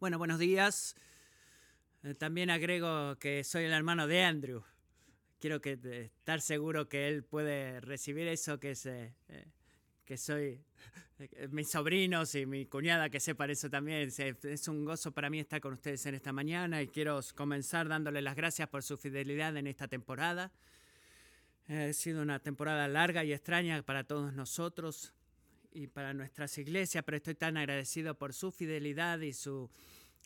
Bueno, buenos días. Eh, También agrego que soy el hermano de Andrew. Quiero que eh, estar seguro que él puede recibir eso, que eh, que soy mis sobrinos y mi cuñada que sepan eso también. Es un gozo para mí estar con ustedes en esta mañana y quiero comenzar dándole las gracias por su fidelidad en esta temporada. Ha sido una temporada larga y extraña para todos nosotros y para nuestras iglesias, pero estoy tan agradecido por su fidelidad y su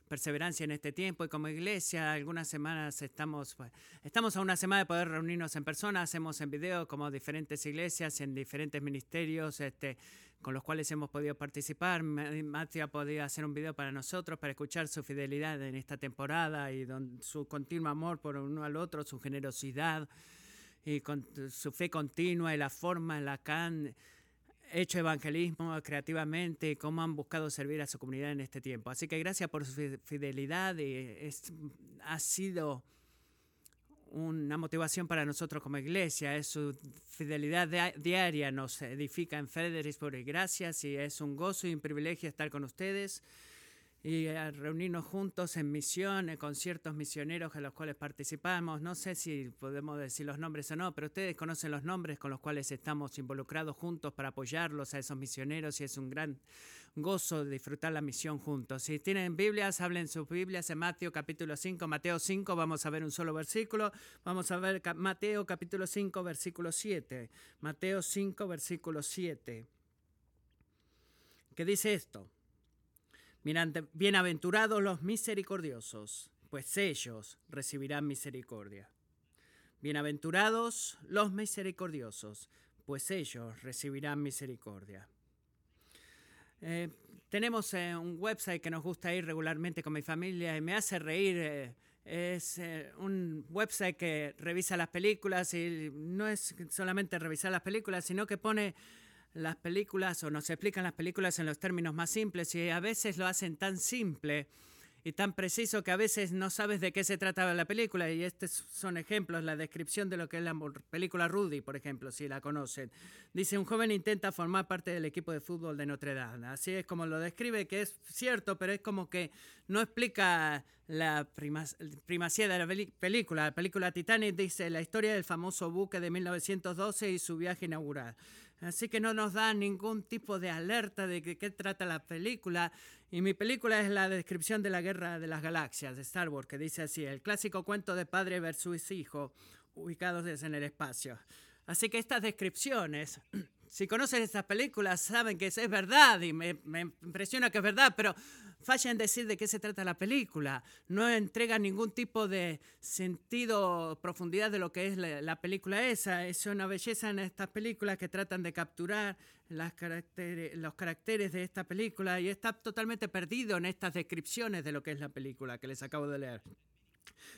perseverancia en este tiempo. Y como iglesia, algunas semanas estamos, pues, estamos a una semana de poder reunirnos en persona, hacemos en video como diferentes iglesias en diferentes ministerios este, con los cuales hemos podido participar. Ma- Matthew ha podido hacer un video para nosotros, para escuchar su fidelidad en esta temporada y don- su continuo amor por uno al otro, su generosidad y con su fe continua y la forma en la que han hecho evangelismo creativamente cómo han buscado servir a su comunidad en este tiempo. Así que gracias por su fi- fidelidad y es, ha sido una motivación para nosotros como iglesia. Es su fidelidad dia- diaria nos edifica en Fredericksburg y gracias y es un gozo y un privilegio estar con ustedes y a reunirnos juntos en misión, en conciertos misioneros en los cuales participamos. No sé si podemos decir los nombres o no, pero ustedes conocen los nombres con los cuales estamos involucrados juntos para apoyarlos a esos misioneros y es un gran gozo disfrutar la misión juntos. Si tienen Biblias, hablen sus Biblias en Mateo capítulo 5, Mateo 5, vamos a ver un solo versículo. Vamos a ver Mateo capítulo 5, versículo 7. Mateo 5, versículo 7. ¿Qué dice esto? Bienaventurados los misericordiosos, pues ellos recibirán misericordia. Bienaventurados los misericordiosos, pues ellos recibirán misericordia. Eh, tenemos eh, un website que nos gusta ir regularmente con mi familia y me hace reír. eh, es un website que revisa las películas y no es solamente revisar las películas, sino que pone las películas o nos explican las películas en los términos más simples y a veces lo hacen tan simple y tan preciso que a veces no sabes de qué se trataba la película y estos son ejemplos, la descripción de lo que es la película Rudy, por ejemplo, si la conocen. Dice, un joven intenta formar parte del equipo de fútbol de Notre Dame. Así es como lo describe, que es cierto, pero es como que no explica la primacía de la película. La película Titanic dice la historia del famoso buque de 1912 y su viaje inaugural. Así que no nos da ningún tipo de alerta de qué trata la película. Y mi película es la descripción de la guerra de las galaxias de Star Wars, que dice así, el clásico cuento de padre versus hijo, ubicados en el espacio. Así que estas descripciones, si conocen estas películas, saben que es verdad y me, me impresiona que es verdad, pero falla en decir de qué se trata la película. No entrega ningún tipo de sentido, profundidad de lo que es la, la película esa. Es una belleza en estas películas que tratan de capturar las caracteres- los caracteres de esta película y está totalmente perdido en estas descripciones de lo que es la película que les acabo de leer.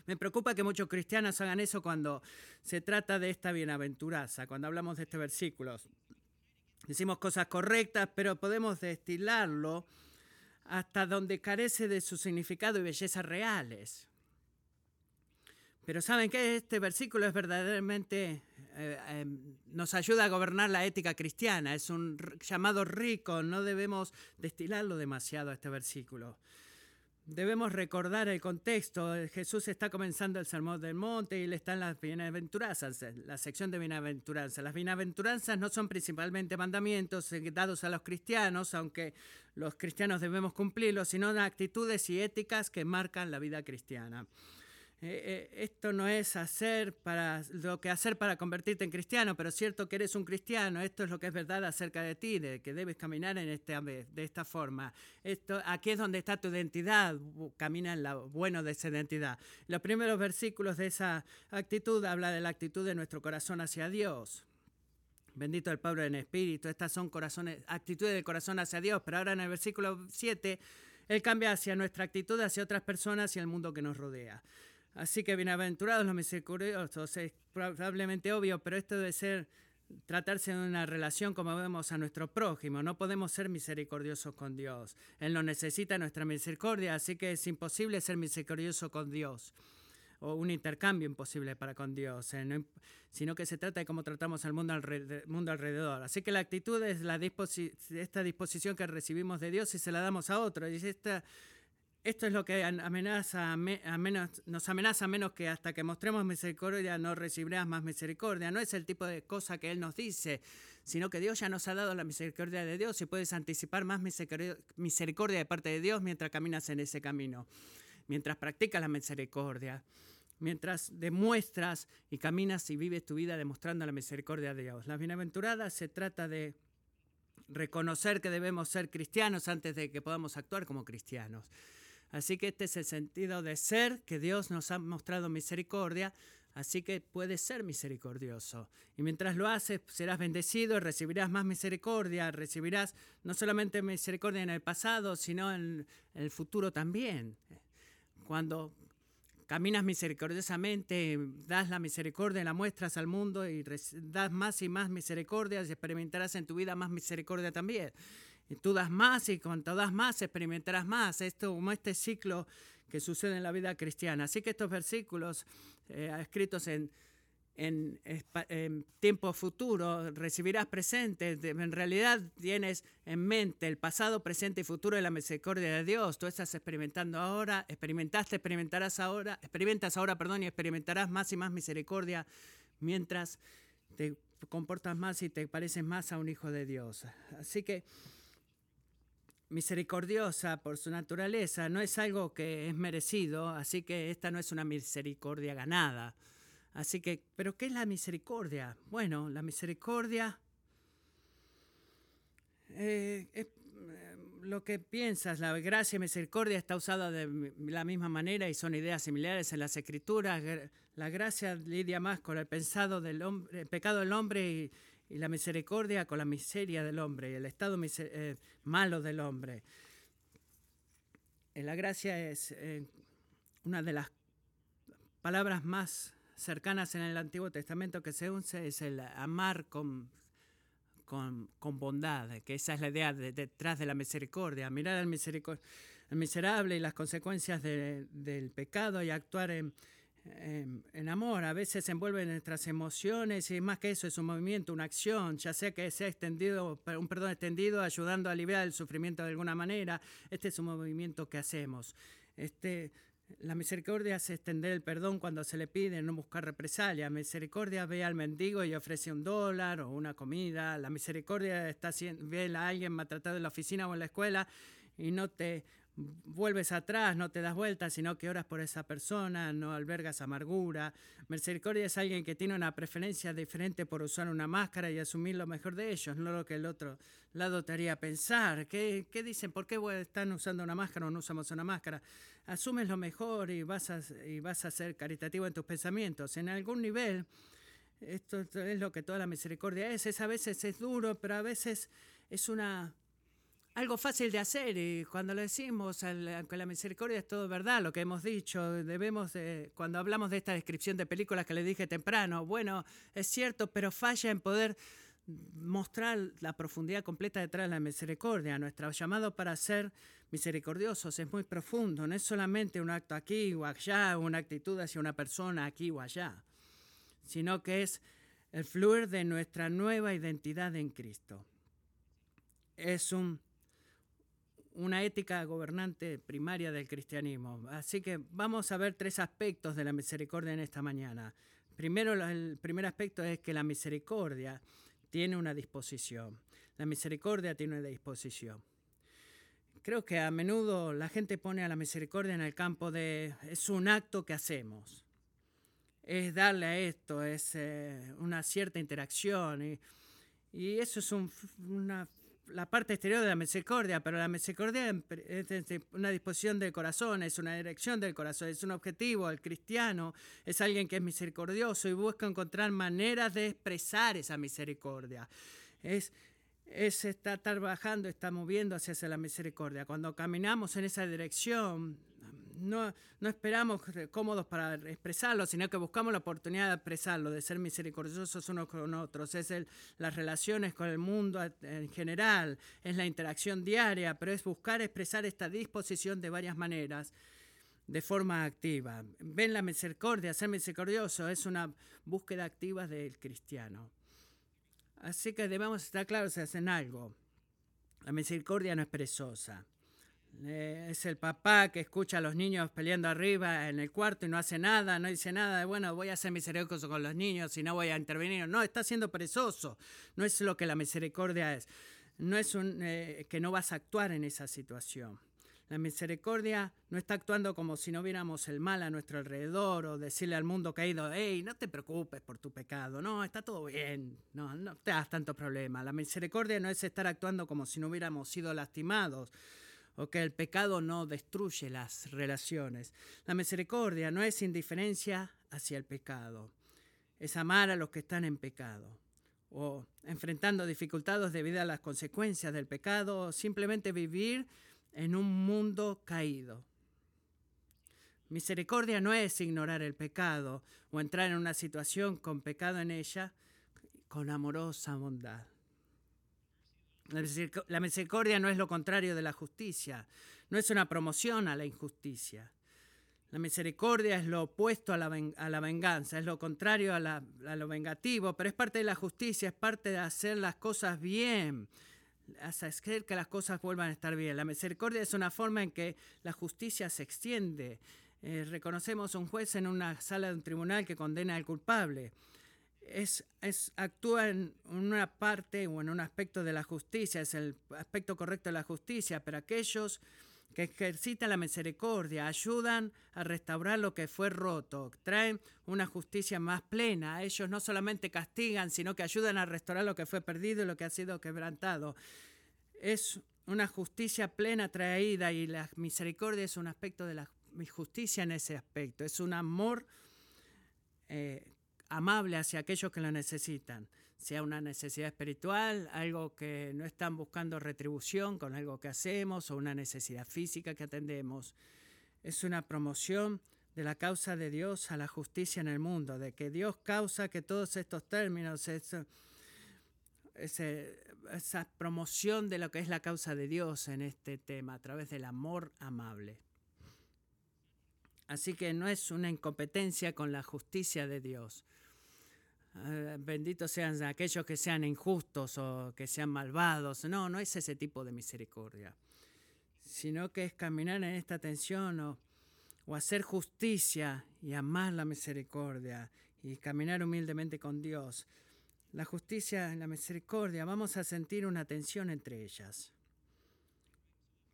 Me preocupa que muchos cristianos hagan eso cuando se trata de esta bienaventuranza, cuando hablamos de este versículo. Decimos cosas correctas, pero podemos destilarlo hasta donde carece de su significado y belleza reales. Pero ¿saben qué? Este versículo es verdaderamente, eh, eh, nos ayuda a gobernar la ética cristiana. Es un llamado rico, no debemos destilarlo demasiado este versículo. Debemos recordar el contexto. Jesús está comenzando el Sermón del Monte y él está en las bienaventuranzas, en la sección de bienaventuranzas. Las bienaventuranzas no son principalmente mandamientos eh, dados a los cristianos, aunque los cristianos debemos cumplirlos, sino actitudes y éticas que marcan la vida cristiana. Eh, eh, esto no es hacer para lo que hacer para convertirte en cristiano, pero es cierto que eres un cristiano. Esto es lo que es verdad acerca de ti, de que debes caminar en este, de esta forma. Esto, aquí es donde está tu identidad. Camina en lo bueno de esa identidad. Los primeros versículos de esa actitud habla de la actitud de nuestro corazón hacia Dios. Bendito el Pablo en espíritu. Estas son corazones, actitudes del corazón hacia Dios. Pero ahora en el versículo 7, Él cambia hacia nuestra actitud hacia otras personas y el mundo que nos rodea. Así que bienaventurados los misericordiosos, es probablemente obvio, pero esto debe ser tratarse de una relación como vemos a nuestro prójimo. No podemos ser misericordiosos con Dios. Él no necesita nuestra misericordia, así que es imposible ser misericordioso con Dios. O un intercambio imposible para con Dios, eh, sino que se trata de cómo tratamos al mundo, alrede- mundo alrededor. Así que la actitud es esta disposición que recibimos de Dios y se la damos a otro. Y esta esto es lo que amenaza, nos amenaza menos que hasta que mostremos misericordia no recibirás más misericordia. No es el tipo de cosa que Él nos dice, sino que Dios ya nos ha dado la misericordia de Dios y puedes anticipar más misericordia de parte de Dios mientras caminas en ese camino, mientras practicas la misericordia, mientras demuestras y caminas y vives tu vida demostrando la misericordia de Dios. La bienaventurada se trata de reconocer que debemos ser cristianos antes de que podamos actuar como cristianos. Así que este es el sentido de ser, que Dios nos ha mostrado misericordia, así que puedes ser misericordioso. Y mientras lo haces, serás bendecido y recibirás más misericordia, recibirás no solamente misericordia en el pasado, sino en el futuro también. Cuando caminas misericordiosamente, das la misericordia, la muestras al mundo y das más y más misericordia, experimentarás en tu vida más misericordia también. Y tú das más y cuando das más experimentarás más. Esto como este ciclo que sucede en la vida cristiana. Así que estos versículos eh, escritos en, en, tiempo futuro, recibirás presente, en realidad tienes en mente el pasado, presente y futuro de la misericordia de Dios. Tú estás experimentando ahora, experimentaste, experimentarás ahora, experimentas ahora, perdón, y experimentarás más y más misericordia mientras te comportas más y te pareces más a un hijo de Dios. Así que misericordiosa por su naturaleza, no es algo que es merecido, así que esta no es una misericordia ganada. Así que, ¿pero qué es la misericordia? Bueno, la misericordia eh, es eh, lo que piensas, la gracia y misericordia está usada de la misma manera y son ideas similares en las escrituras. La gracia lidia más con el pensado del hombre, el pecado del hombre y, y la misericordia con la miseria del hombre y el estado eh, malo del hombre. La gracia es eh, una de las palabras más cercanas en el Antiguo Testamento que se usa, es el amar con, con, bondad, que esa es la idea detrás de la misericordia, mirar al, miserable y las consecuencias del pecado y actuar en, en, amor, a veces envuelve nuestras emociones y más que eso es un movimiento, una acción, ya sea que sea extendido, un perdón extendido, ayudando a aliviar el sufrimiento de alguna manera. Este es un movimiento que hacemos. Este, la misericordia es extender el perdón cuando se le pide, no buscar represalia. Misericordia ve al mendigo y ofrece un dólar o una comida. La misericordia está ve a alguien maltratado en la oficina o en la escuela y no te vuelves atrás, no te das vuelta, sino que oras por esa persona, no albergas amargura. Misericordia es alguien que tiene una preferencia diferente por usar una máscara y asumir lo mejor de ellos, no lo que el otro lado te haría pensar. ¿Qué, qué dicen? ¿Por qué están usando una máscara o no usamos una máscara? Asumes lo mejor y vas a, y vas a ser caritativo en tus pensamientos. En algún nivel, esto es lo que toda la misericordia es. Es a veces es duro, pero a veces es una algo fácil de hacer y cuando lo decimos, aunque la misericordia es todo verdad, lo que hemos dicho, debemos, cuando hablamos de esta descripción de películas que le dije temprano, bueno, es cierto, pero falla en poder mostrar la profundidad completa detrás de la misericordia. Nuestro llamado para ser misericordiosos es muy profundo, no es solamente un acto aquí o allá, una actitud hacia una persona aquí o allá, sino que es el fluir de nuestra nueva identidad en Cristo. Es un una ética gobernante primaria del cristianismo. Así que vamos a ver tres aspectos de la misericordia en esta mañana. Primero, el primer aspecto es que la misericordia tiene una disposición. La misericordia tiene una disposición. Creo que a menudo la gente pone a la misericordia en el campo de es un acto que hacemos. Es darle a esto, es eh, una cierta interacción. Y, eso es un, una la parte exterior de la misericordia, pero la misericordia es una disposición del corazón, es una dirección del corazón, es un objetivo. El cristiano es alguien que es misericordioso y busca encontrar maneras de expresar esa misericordia. Es, es estar trabajando, está moviendo hacia la misericordia. Cuando caminamos en esa dirección, no, no esperamos cómodos para expresarlo, sino que buscamos la oportunidad de expresarlo, de ser misericordiosos unos con otros. Es el, las relaciones con el mundo en general, es la interacción diaria, pero es buscar expresar esta disposición de varias maneras de forma activa. Ven la misericordia, ser misericordioso es una búsqueda activa del cristiano. Así que debemos estar claros en algo. La misericordia no es perezosa. Eh, es el papá que escucha a los niños peleando arriba en el cuarto y no hace nada, no dice nada, bueno, voy a ser misericordioso con los niños y no voy a intervenir. No, está siendo perezoso. No es lo que la misericordia es. No es eh, que no vas a actuar en esa situación. La misericordia no está actuando como si no viéramos el mal a nuestro alrededor o decirle al mundo caído, hey, no te preocupes por tu pecado, no, está todo bien, no, no te das tanto problema. La misericordia no es estar actuando como si no hubiéramos sido lastimados que el pecado no destruye las relaciones. La misericordia no es indiferencia hacia el pecado, es amar a los que están en pecado o enfrentando dificultades debido a las consecuencias del pecado o simplemente vivir en un mundo caído. Misericordia no es ignorar el pecado o entrar en una situación con pecado en ella con amorosa bondad. La misericordia no es lo contrario de la justicia, no es una promoción a la injusticia. La misericordia es lo opuesto a la, venganza, es lo contrario a, a, lo vengativo, pero es parte de la justicia, es parte de hacer las cosas bien, hacer que las cosas vuelvan a estar bien. La misericordia es una forma en que la justicia se extiende. Eh, reconocemos un juez en una sala de un tribunal que condena al culpable. Es, actúa en una parte o en un aspecto de la justicia, es el aspecto correcto de la justicia, pero aquellos que ejercitan la misericordia, ayudan a restaurar lo que fue roto, traen una justicia más plena. Ellos no solamente castigan, sino que ayudan a restaurar lo que fue perdido y lo que ha sido quebrantado. Es una justicia plena traída y la misericordia es un aspecto de la justicia en ese aspecto. Es un amor eh, amable hacia aquellos que lo necesitan sea una necesidad espiritual, algo que no están buscando retribución con algo que hacemos o una necesidad física que atendemos. Es una promoción de la causa de Dios a la justicia en el mundo, de que Dios causa que todos estos términos, esa, esa promoción de lo que es la causa de Dios en este tema a través del amor amable. Así que no es una incompetencia con la justicia de Dios benditos sean aquellos que sean injustos o que sean malvados. No, no es ese tipo de misericordia, sino que es caminar en esta tensión o, hacer justicia y amar la misericordia y caminar humildemente con Dios. La justicia y la misericordia, vamos a sentir una tensión entre ellas.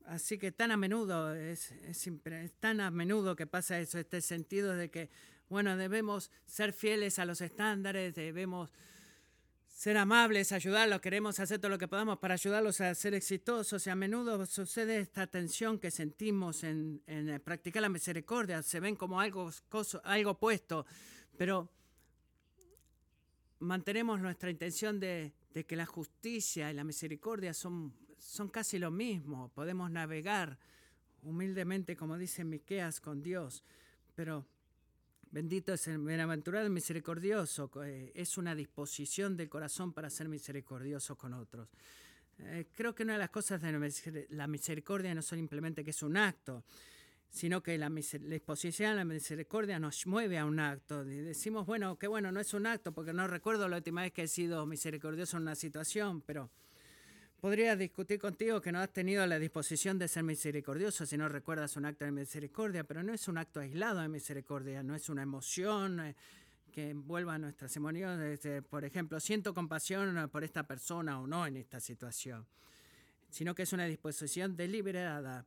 Así que tan a menudo, es, tan a menudo que pasa eso, este sentido de que bueno, debemos ser fieles a los estándares, debemos ser amables, ayudarlos, queremos hacer todo lo que podamos para ayudarlos a ser exitosos y a menudo sucede esta tensión que sentimos en, practicar la misericordia, se ven como algo, algo opuesto, pero mantenemos nuestra intención de, de, que la justicia y la misericordia son, son casi lo mismo, podemos navegar humildemente, como dice Miqueas, con Dios, pero Bendito es el bienaventurado y misericordioso. Eh, es una disposición del corazón para ser misericordioso con otros. Eh, creo que una de las cosas de la misericordia no simplemente que es un acto, sino que la, disposición a la misericordia nos mueve a un acto. decimos, bueno, qué bueno, no es un acto, porque no recuerdo la última vez que he sido misericordioso en una situación, pero Podría discutir contigo que no has tenido la disposición de ser misericordioso si no recuerdas un acto de misericordia, pero no es un acto aislado de misericordia, no es una emoción eh, que envuelva nuestras emociones. por ejemplo, siento compasión por esta persona o no en esta situación, sino que es una disposición deliberada.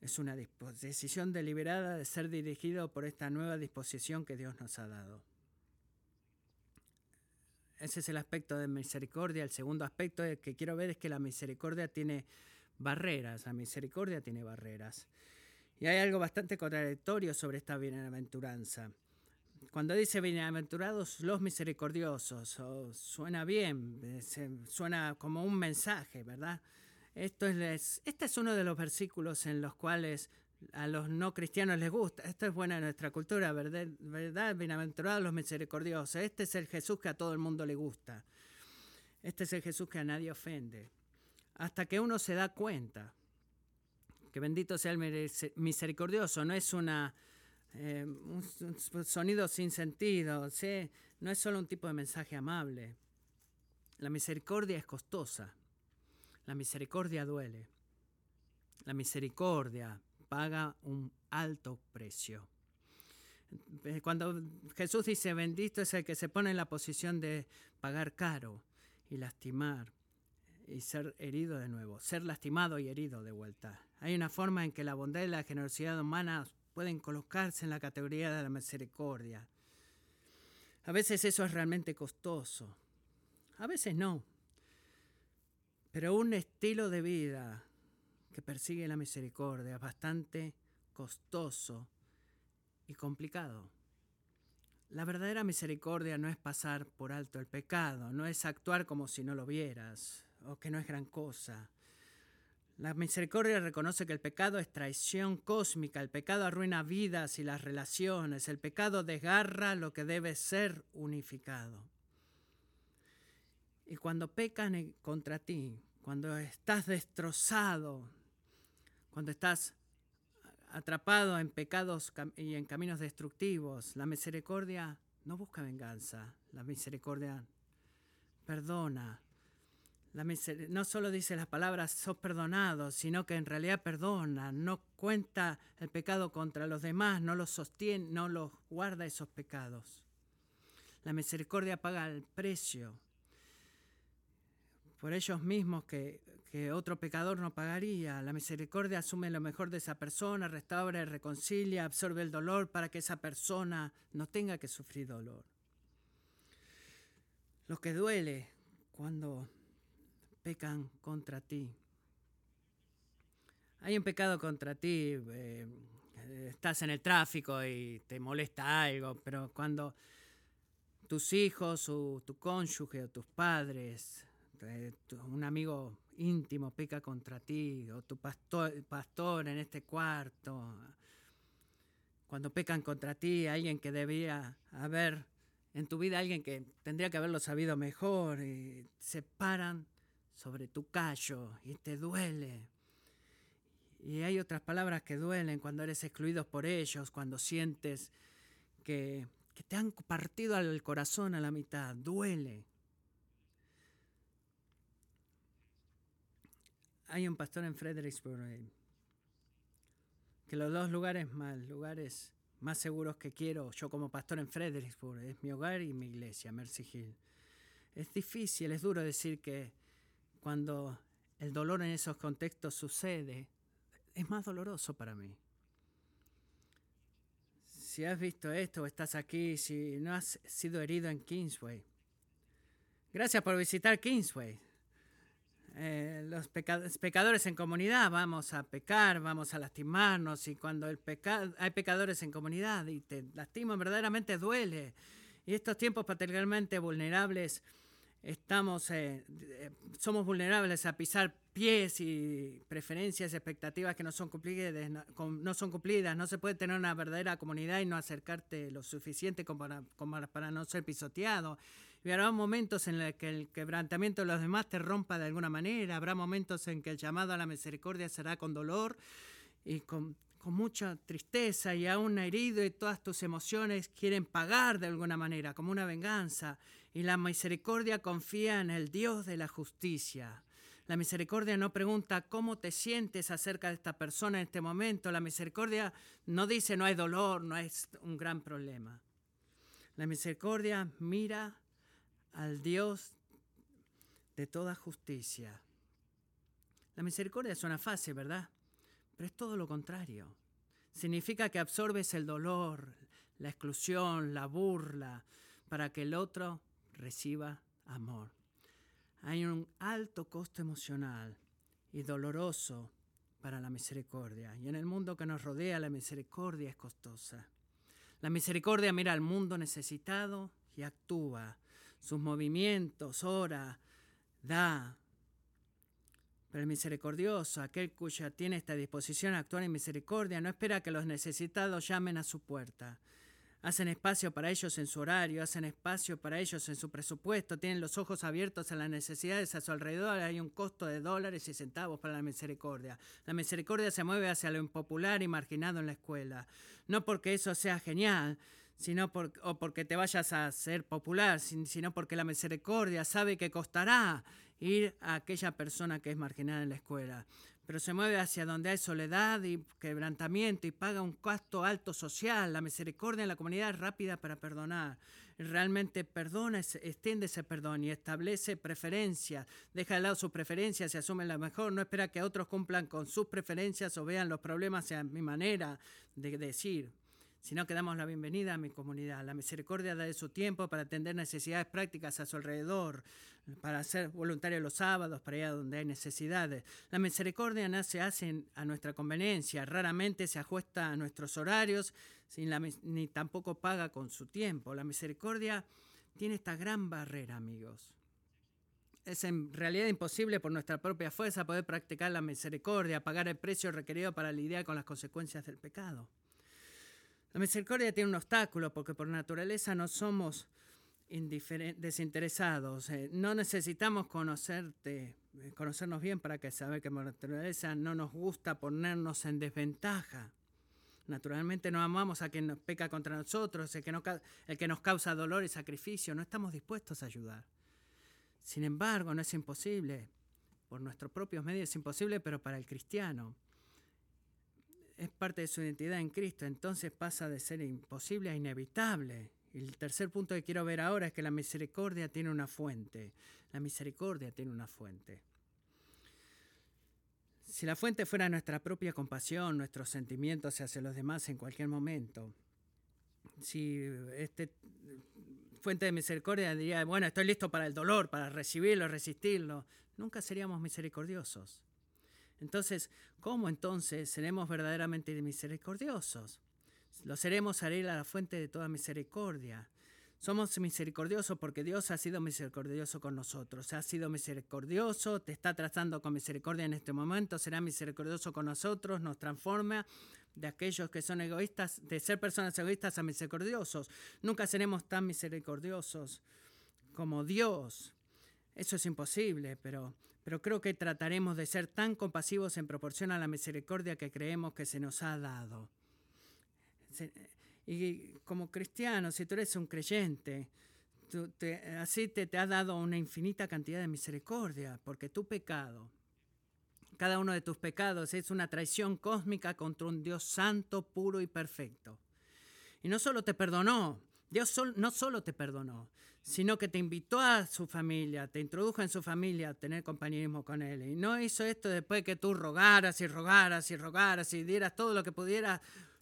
Es una decisión deliberada de ser dirigido por esta nueva disposición que Dios nos ha dado. Ese es el aspecto de misericordia. El segundo aspecto que quiero ver es que la misericordia tiene barreras. La misericordia tiene barreras. Y hay algo bastante contradictorio sobre esta bienaventuranza. Cuando dice bienaventurados los misericordiosos, suena bien, suena como un mensaje, ¿verdad? Esto es, este es uno de los versículos en los cuales a los no cristianos les gusta. Esto es buena en nuestra cultura, ¿verdad? ¿verdad? Bienaventurados los misericordiosos. Este es el Jesús que a todo el mundo le gusta. Este es el Jesús que a nadie ofende. Hasta que uno se da cuenta que bendito sea el misericordioso. No es una, eh, un sonido sin sentido. No es solo un tipo de mensaje amable. La misericordia es costosa. La misericordia duele. La misericordia paga un alto precio. Eh, cuando Jesús dice, bendito es el que se pone en la posición de pagar caro y lastimar y ser herido de nuevo, ser lastimado y herido de vuelta. Hay una forma en que la bondad y la generosidad humana pueden colocarse en la categoría de la misericordia. A veces eso es realmente costoso, a veces no. Pero un estilo de vida que persigue la misericordia bastante costoso y complicado. La verdadera misericordia no es pasar por alto el pecado, no es actuar como si no lo vieras o que no es gran cosa. La misericordia reconoce que el pecado es traición cósmica, el pecado arruina vidas y las relaciones, el pecado desgarra lo que debe ser unificado. Y cuando pecan contra ti, cuando estás destrozado, cuando estás atrapado en pecados y en caminos destructivos. La misericordia no busca venganza, la misericordia perdona. La no solo dice las palabras sos perdonado, sino que en realidad perdona, no cuenta el pecado contra los demás, no los sostiene, no los guarda esos pecados. La misericordia paga el precio por ellos mismos que otro pecador no pagaría. La misericordia asume lo mejor de esa persona, restaura reconcilia, absorbe el dolor para que esa persona no tenga que sufrir dolor. Lo que duele cuando pecan contra ti. Hay un pecado contra ti, eh, estás en el tráfico y te molesta algo, pero cuando tus hijos o tu cónyuge o tus padres, eh, un amigo íntimo peca contra ti, o tu pastor, pastor en este cuarto, cuando pecan contra ti, alguien que debía haber en tu vida, alguien que tendría que haberlo sabido mejor, y se paran sobre tu callo y te duele. Y hay otras palabras que duelen cuando eres excluido por ellos, cuando sientes que, que te han partido el corazón a la mitad, duele. Hay un pastor en Fredericksburg eh, que los dos lugares más, lugares más seguros que quiero yo como pastor en Fredericksburg es mi hogar y mi iglesia, Mercy Hill. Es difícil, es duro decir que cuando el dolor en esos contextos sucede, es más doloroso para mí. Si has visto esto o estás aquí, si no has sido herido en Kingsway, gracias por visitar Kingsway. Eh, los pecadores en comunidad vamos a pecar, vamos a lastimarnos y cuando el hay pecadores en comunidad y te lastiman verdaderamente duele. Y estos tiempos particularmente vulnerables estamos, eh, eh, somos vulnerables a pisar pies y preferencias, expectativas que no son, cumplidas, no son cumplidas. No se puede tener una verdadera comunidad y no acercarte lo suficiente como para no ser pisoteado. Y habrá momentos en los que el quebrantamiento de los demás te rompa de alguna manera, habrá momentos en que el llamado a la misericordia será con dolor y con, con mucha tristeza y aún herido y todas tus emociones quieren pagar de alguna manera, como una venganza. Y la misericordia confía en el Dios de la justicia. La misericordia no pregunta cómo te sientes acerca de esta persona en este momento. La misericordia no dice no hay dolor, no es un gran problema. La misericordia mira al Dios de toda justicia. La misericordia suena fácil, ¿verdad? Pero es todo lo contrario. Significa que absorbes el dolor, la exclusión, la burla, para que el otro reciba amor. Hay un alto costo emocional y doloroso para la misericordia. Y en el mundo que nos rodea, la misericordia es costosa. La misericordia mira al mundo necesitado y actúa sus movimientos, ora, da. Pero el misericordioso, aquel cuya tiene esta disposición a actuar en misericordia, no espera que los necesitados llamen a su puerta. Hacen espacio para ellos en su horario, hacen espacio para ellos en su presupuesto, tienen los ojos abiertos a las necesidades a su alrededor, hay un costo de dólares y centavos para la misericordia. La misericordia se mueve hacia lo impopular y marginado en la escuela. No porque eso sea genial, sino por, o porque te vayas a ser popular, sino porque la misericordia sabe que costará ir a aquella persona que es marginada en la escuela. pero se mueve hacia donde hay soledad y quebrantamiento y paga un costo alto social. La misericordia en la comunidad es rápida para perdonar. Realmente perdona, extiende ese perdón y establece preferencias. Deja de lado sus preferencias y asume la mejor. No espera que otros cumplan con sus preferencias o vean los problemas a mi manera de decir sino que damos la bienvenida a mi comunidad. La misericordia da de su tiempo para atender necesidades prácticas a su alrededor, para ser voluntario los sábados, para ir donde hay necesidades. La misericordia no se hace a nuestra conveniencia, raramente se ajusta a nuestros horarios, ni tampoco paga con su tiempo. La misericordia tiene esta gran barrera, amigos. Es en realidad imposible por nuestra propia fuerza poder practicar la misericordia, pagar el precio requerido para lidiar con las consecuencias del pecado. La misericordia tiene un obstáculo porque por naturaleza no somos desinteresados. Eh, no necesitamos conocerte, eh, conocernos bien para que saber que por naturaleza no nos gusta ponernos en desventaja. Naturalmente no amamos a quien nos peca contra nosotros, el que, el que nos causa dolor y sacrificio. No estamos dispuestos a ayudar. Sin embargo, no es imposible. Por nuestros propios medios es imposible, pero para el cristiano es parte de su identidad en Cristo, entonces pasa de ser imposible a inevitable. Y el tercer punto que quiero ver ahora es que la misericordia tiene una fuente. La misericordia tiene una fuente. Si la fuente fuera nuestra propia compasión, nuestros sentimientos hacia los demás en cualquier momento, si este fuente de misericordia diría, bueno, estoy listo para el dolor, para recibirlo, resistirlo, nunca seríamos misericordiosos. Entonces, ¿cómo entonces seremos verdaderamente misericordiosos? Lo seremos a la fuente de toda misericordia. Somos misericordiosos porque Dios ha sido misericordioso con nosotros. Ha sido misericordioso, te está tratando con misericordia en este momento, será misericordioso con nosotros, nos transforma de aquellos que son egoístas, de ser personas egoístas a misericordiosos. Nunca seremos tan misericordiosos como Dios. Eso es imposible, pero pero creo que trataremos de ser tan compasivos en proporción a la misericordia que creemos que se nos ha dado. Y como cristiano, si tú eres un creyente, así te, te ha dado una infinita cantidad de misericordia, porque tu pecado, cada uno de tus pecados es una traición cósmica contra un Dios santo, puro y perfecto. Y no solo te perdonó, Dios no solo te perdonó, sino que te invitó a su familia, te introdujo en su familia a tener compañerismo con Él. Y no hizo esto después que tú rogaras y rogaras y rogaras y dieras todo lo que pudieras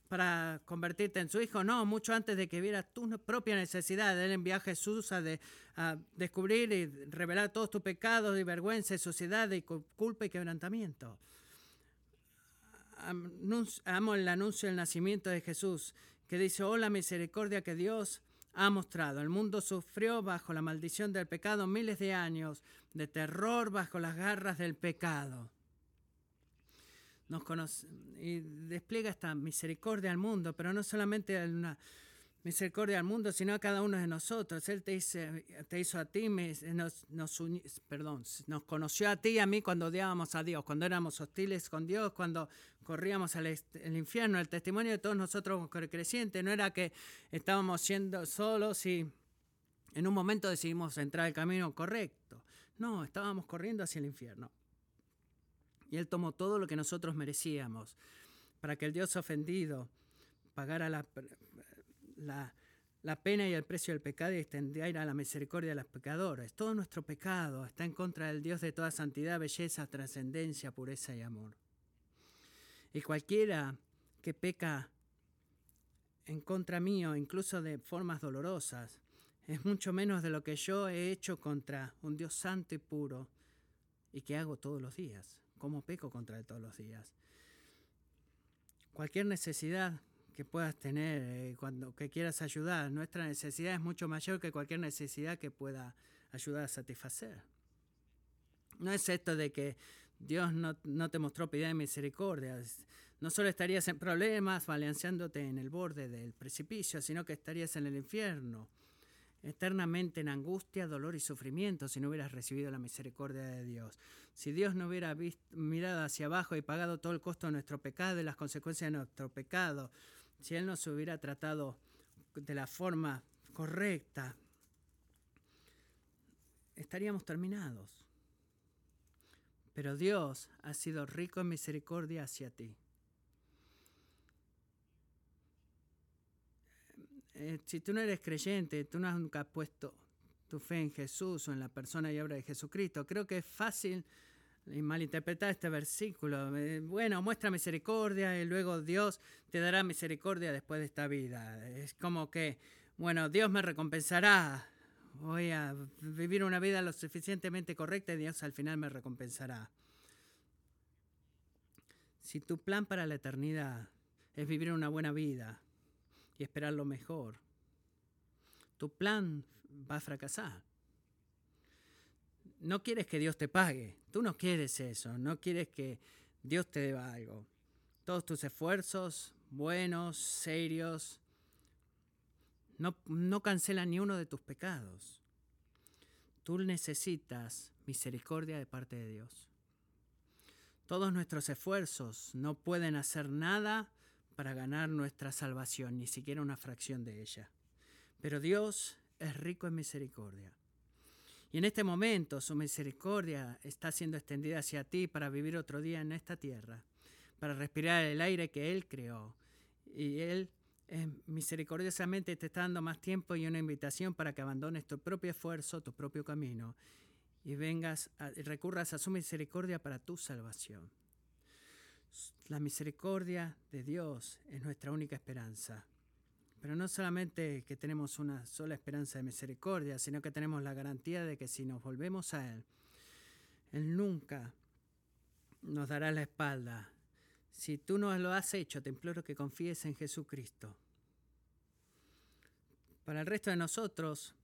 para convertirte en su hijo. No, mucho antes de que vieras tu propia necesidad. Él envió a Jesús a, a descubrir y revelar todos tus pecados y vergüenza y suciedad y culpa y quebrantamiento. Amo el anuncio del nacimiento de Jesús, que dice, oh la misericordia que Dios ha mostrado. El mundo sufrió bajo la maldición del pecado miles de años de terror bajo las garras del pecado. Nos y despliega esta misericordia al mundo, pero no solamente una misericordia al mundo, sino a cada uno de nosotros. Él te, te hizo a ti, nos, perdón, nos conoció a ti y a mí cuando odiábamos a Dios, cuando éramos hostiles con Dios, cuando corríamos al infierno. El testimonio de todos nosotros creciente no era que estábamos siendo solos y en un momento decidimos entrar al camino correcto. No, estábamos corriendo hacia el infierno. Y Él tomó todo lo que nosotros merecíamos para que el Dios ofendido pagara la, la, pena y el precio del pecado y extendiera la misericordia de los pecadores. Todo nuestro pecado está en contra del Dios de toda santidad, belleza, trascendencia, pureza y amor. Y cualquiera que peca en contra mío, incluso de formas dolorosas, es mucho menos de lo que yo he hecho contra un Dios santo y puro y que hago todos los días. como peco contra él todos los días? Cualquier necesidad que puedas tener eh, cuando que quieras ayudar. Nuestra necesidad es mucho mayor que cualquier necesidad que pueda ayudar a satisfacer. No es esto de que Dios no, no te mostró piedad y misericordia. No solo estarías en problemas, balanceándote en el borde del precipicio, sino que estarías en el infierno, eternamente en angustia, dolor y sufrimiento si no hubieras recibido la misericordia de Dios. Si Dios no hubiera mirado hacia abajo y pagado todo el costo de nuestro pecado y las consecuencias de nuestro pecado, si Él nos hubiera tratado de la forma correcta, estaríamos terminados. Pero Dios ha sido rico en misericordia hacia ti. Eh, si tú no eres creyente, tú no has nunca puesto tu fe en Jesús o en la persona y obra de Jesucristo, creo que es fácil malinterpretar este versículo. Eh, bueno, muestra misericordia y luego Dios te dará misericordia después de esta vida. Es como que, bueno, Dios me recompensará. Voy a vivir una vida lo suficientemente correcta y Dios al final me recompensará. Si tu plan para la eternidad es vivir una buena vida y esperar lo mejor, tu plan va a fracasar no quieres que Dios te pague. Tú no quieres eso. No quieres que Dios te deba algo. Todos tus esfuerzos, buenos, serios, no, no cancelan ni uno de tus pecados. Tú necesitas misericordia de parte de Dios. Todos nuestros esfuerzos no pueden hacer nada para ganar nuestra salvación, ni siquiera una fracción de ella. Pero Dios es rico en misericordia. Y en este momento su misericordia está siendo extendida hacia ti para vivir otro día en esta tierra, para respirar el aire que Él creó. Y Él misericordiosamente te está dando más tiempo y una invitación para que abandones tu propio esfuerzo, tu propio camino, y vengas y recurras a su misericordia para tu salvación. La misericordia de Dios es nuestra única esperanza. Pero no solamente que tenemos una sola esperanza de misericordia, sino que tenemos la garantía de que si nos volvemos a Él, Él nunca nos dará la espalda. Si tú no lo has hecho, te imploro que confíes en Jesucristo. Para el resto de nosotros,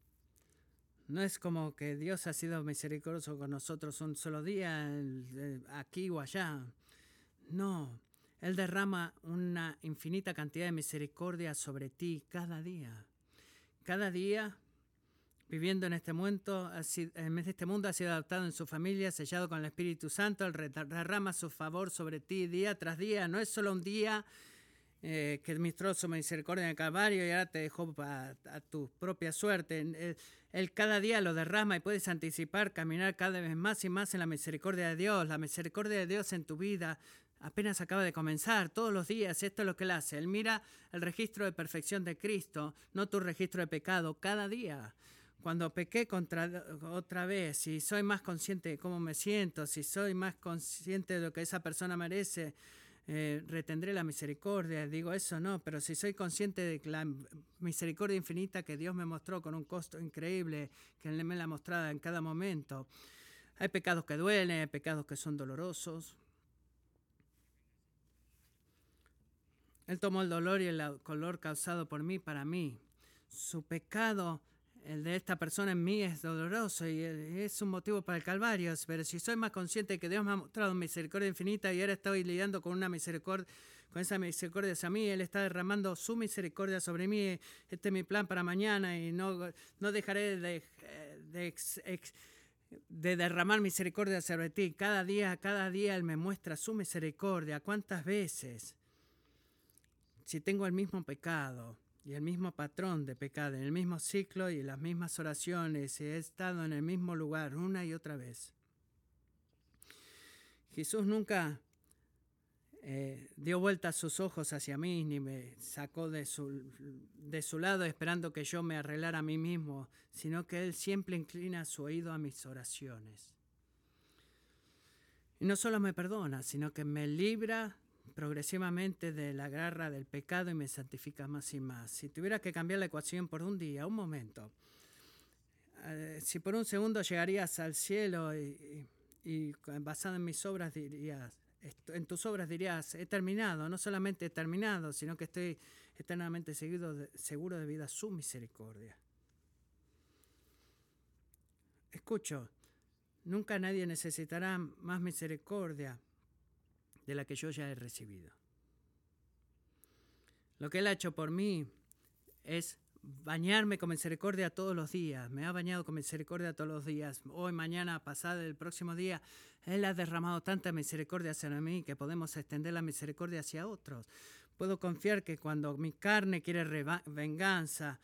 no es como que Dios ha sido misericordioso con nosotros un solo día, aquí o allá. No, él derrama una infinita cantidad de misericordia sobre ti cada día. Cada día, viviendo en este mundo, en este ha sido adaptado en su familia, sellado con el Espíritu Santo. Él derrama su favor sobre ti día tras día. No es solo un día eh, que administró su misericordia en el Calvario y ahora te dejó a, tu propia suerte. él, cada día lo derrama y puedes anticipar, caminar cada vez más y más en la misericordia de Dios. La misericordia de Dios en tu vida apenas acaba de comenzar, todos los días, esto es lo que él hace. Él mira el registro de perfección de Cristo, no tu registro de pecado, cada día. Cuando pequé contra otra vez, si soy más consciente de cómo me siento, si soy más consciente de lo que esa persona merece, eh, retendré la misericordia. Digo eso no, pero si soy consciente de la misericordia infinita que Dios me mostró con un costo increíble, que Él me la ha mostrado en cada momento. Hay pecados que duelen, hay pecados que son dolorosos, Él tomó el dolor y el color causado por mí para mí. Su pecado, el de esta persona en mí, es doloroso y es un motivo para el calvario. Pero si soy más consciente de que Dios me ha mostrado misericordia infinita y ahora estoy lidiando con una misericordia, con esa misericordia hacia mí, Él está derramando su misericordia sobre mí. Este es mi plan para mañana y no, no dejaré de, de, de derramar misericordia sobre ti. Cada día, cada día Él me muestra su misericordia. ¿Cuántas veces? Si tengo el mismo pecado y el mismo patrón de pecado, en el mismo ciclo y las mismas oraciones, y he estado en el mismo lugar una y otra vez. Jesús nunca eh, dio vuelta sus ojos hacia mí ni me sacó de su, de su lado esperando que yo me arreglara a mí mismo, sino que Él siempre inclina su oído a mis oraciones. Y no solo me perdona, sino que me libra progresivamente de la garra del pecado y me santifica más y más. Si tuviera que cambiar la ecuación por un día, un momento, eh, si por un segundo llegarías al cielo y, basado en mis obras dirías, en tus obras dirías, he terminado, no solamente he terminado, sino que estoy eternamente seguido seguro de vida su misericordia. Escucho, nunca nadie necesitará más misericordia de la que yo ya he recibido. Lo que Él ha hecho por mí es bañarme con misericordia todos los días. Me ha bañado con misericordia todos los días. Hoy, mañana, pasado, el próximo día. Él ha derramado tanta misericordia hacia mí que podemos extender la misericordia hacia otros. Puedo confiar que cuando mi carne quiere venganza,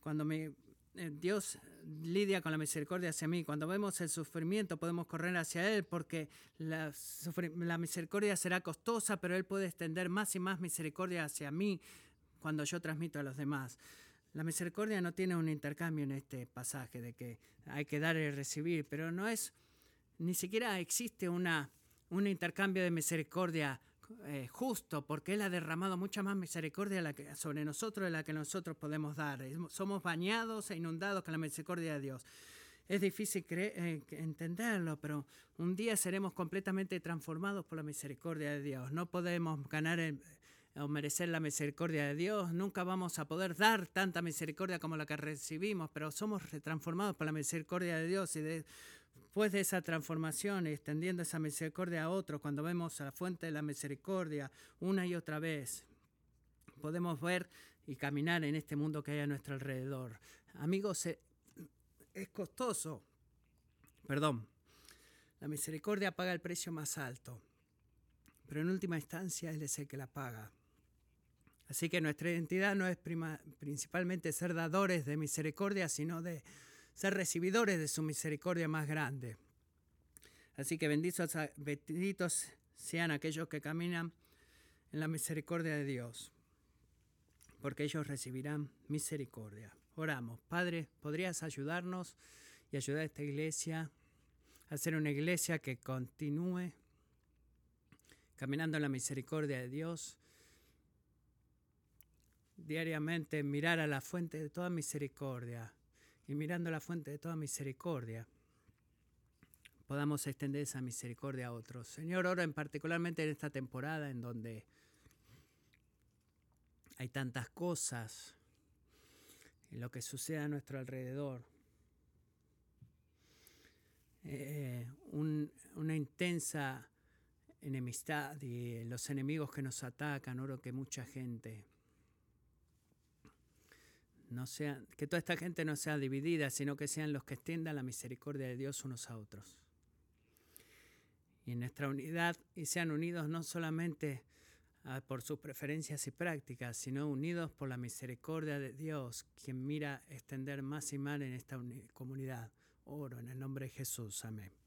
cuando mi Dios lidia con la misericordia hacia mí. Cuando vemos el sufrimiento podemos correr hacia Él porque la, la, misericordia será costosa, pero Él puede extender más y más misericordia hacia mí cuando yo transmito a los demás. La misericordia no tiene un intercambio en este pasaje de que hay que dar y recibir, pero no es, ni siquiera existe una, un intercambio de misericordia eh, justo, porque Él ha derramado mucha más misericordia sobre nosotros de la que nosotros podemos dar. Somos bañados e inundados con la misericordia de Dios. Es difícil eh, entenderlo, pero un día seremos completamente transformados por la misericordia de Dios. No podemos ganar o merecer la misericordia de Dios. Nunca vamos a poder dar tanta misericordia como la que recibimos, pero somos transformados por la misericordia de Dios y de, Después de esa transformación, extendiendo esa misericordia a otros, cuando vemos a la fuente de la misericordia una y otra vez, podemos ver y caminar en este mundo que hay a nuestro alrededor. Amigos, eh, es costoso. Perdón. La misericordia paga el precio más alto, pero en última instancia es el que la paga. Así que nuestra identidad no es principalmente ser dadores de misericordia, sino de ser recibidores de su misericordia más grande. Así que benditos, benditos sean aquellos que caminan en la misericordia de Dios, porque ellos recibirán misericordia. Oramos. Padre, ¿podrías ayudarnos y ayudar a esta iglesia a ser una iglesia que continúe caminando en la misericordia de Dios? Diariamente mirar a la fuente de toda misericordia y mirando la fuente de toda misericordia, podamos extender esa misericordia a otros. Señor, oro en particularmente en esta temporada en donde hay tantas cosas en lo que sucede a nuestro alrededor. Eh, una intensa enemistad y los enemigos que nos atacan, oro que mucha gente no sea, que toda esta gente no sea dividida, sino que sean los que extiendan la misericordia de Dios unos a otros. Y en nuestra unidad, y sean unidos no solamente ah, por sus preferencias y prácticas, sino unidos por la misericordia de Dios, quien mira extender más y más en esta comunidad. Oro en el nombre de Jesús. Amén.